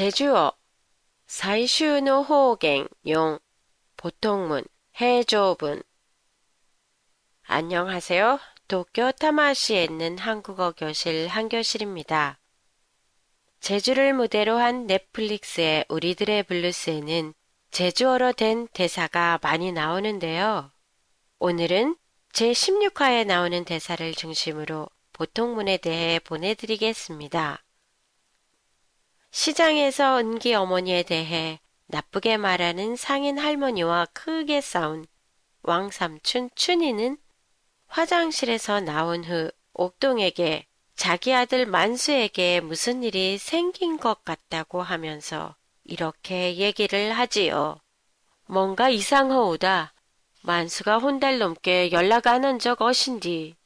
제주어 사이슈노호갱 용 보통문 해조분 안녕하세요. 도쿄 타마시에 있는 한국어 교실 한교실입니다. 제주를 무대로 한 넷플릭스의 우리들의 블루스에는 제주어로 된 대사가 많이 나오는데요. 오늘은 제16화에 나오는 대사를 중심으로 보통문에 대해 보내드리겠습니다. 시장에서 은기 어머니에 대해 나쁘게 말하는 상인 할머니와 크게 싸운 왕삼춘 춘이는 화장실에서 나온 후 옥동에게 자기 아들 만수에게 무슨 일이 생긴 것 같다고 하면서 이렇게 얘기를 하지요. 뭔가 이상하오다. 만수가 혼달 넘게 연락 안 한 적 어신디.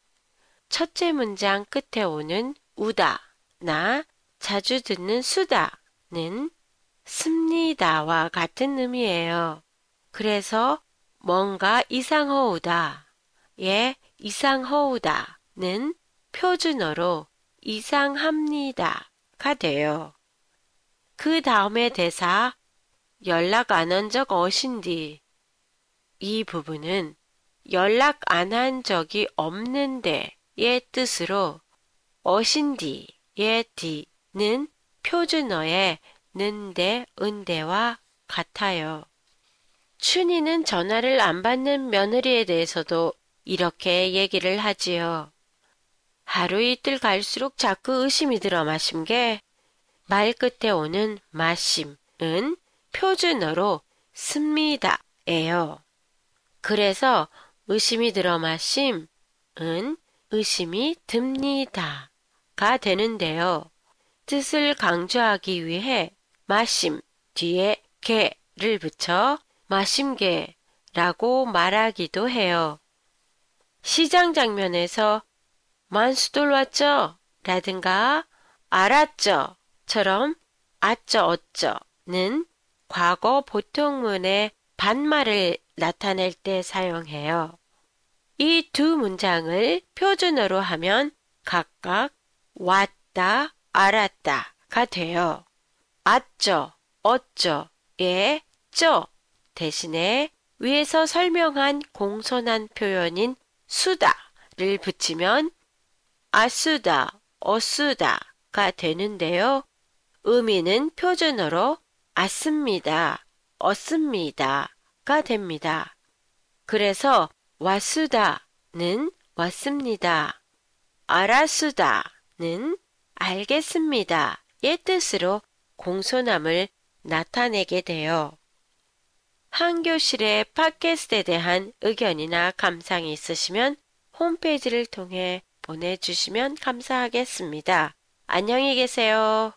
첫째 문장 끝에 오는 우다, 나, 자주 듣는 수다는 습니다와 같은 의미예요. 그래서 뭔가 이상하오다, 예, 이상하오다는 표준어로 이상합니다가 돼요. 그 다음에 대사 연락 안 한 적 어신디 이 부분은 연락 안 한 적이 없는데의 뜻으로 어신디의 디는 표준어의 는데 은대와 같아요. 춘이는 전화를 안 받는 며느리에 대해서도 이렇게 얘기를 하지요. 하루 이틀 갈수록 자꾸 의심이 들어 마심게 말 끝에 오는 마심은 표준어로 습니다예요. 그래서 의심이 들어 마심은 의심이 듭니다가 되는데요. 뜻을 강조하기 위해 마심 뒤에 개를 붙여 마심개라고 말하기도 해요. 시장 장면에서 만수돌 왔죠? 라든가 알았죠? 처럼 아쩌 어쩌는 과거 보통문의 반말을 나타낼 때 사용해요. 이 두 문장을 표준어로 하면 각각 왔다, 알았다가 돼요. 아쩌, 어쩌의 쩌 대신에 위에서 설명한 공손한 표현인 수다를 붙이면 아수다, 어수다가 되는데요. 의미는 표준어로 아습니다, 얻습니다가 됩니다. 그래서 와수다는 왔습니다. 알아수다는 알겠습니다의 뜻으로 공손함을 나타내게 돼요. 한교실의 팟캐스트에 대한 의견이나 감상이 있으시면 홈페이지를 통해 보내주시면 감사하겠습니다. 안녕히 계세요.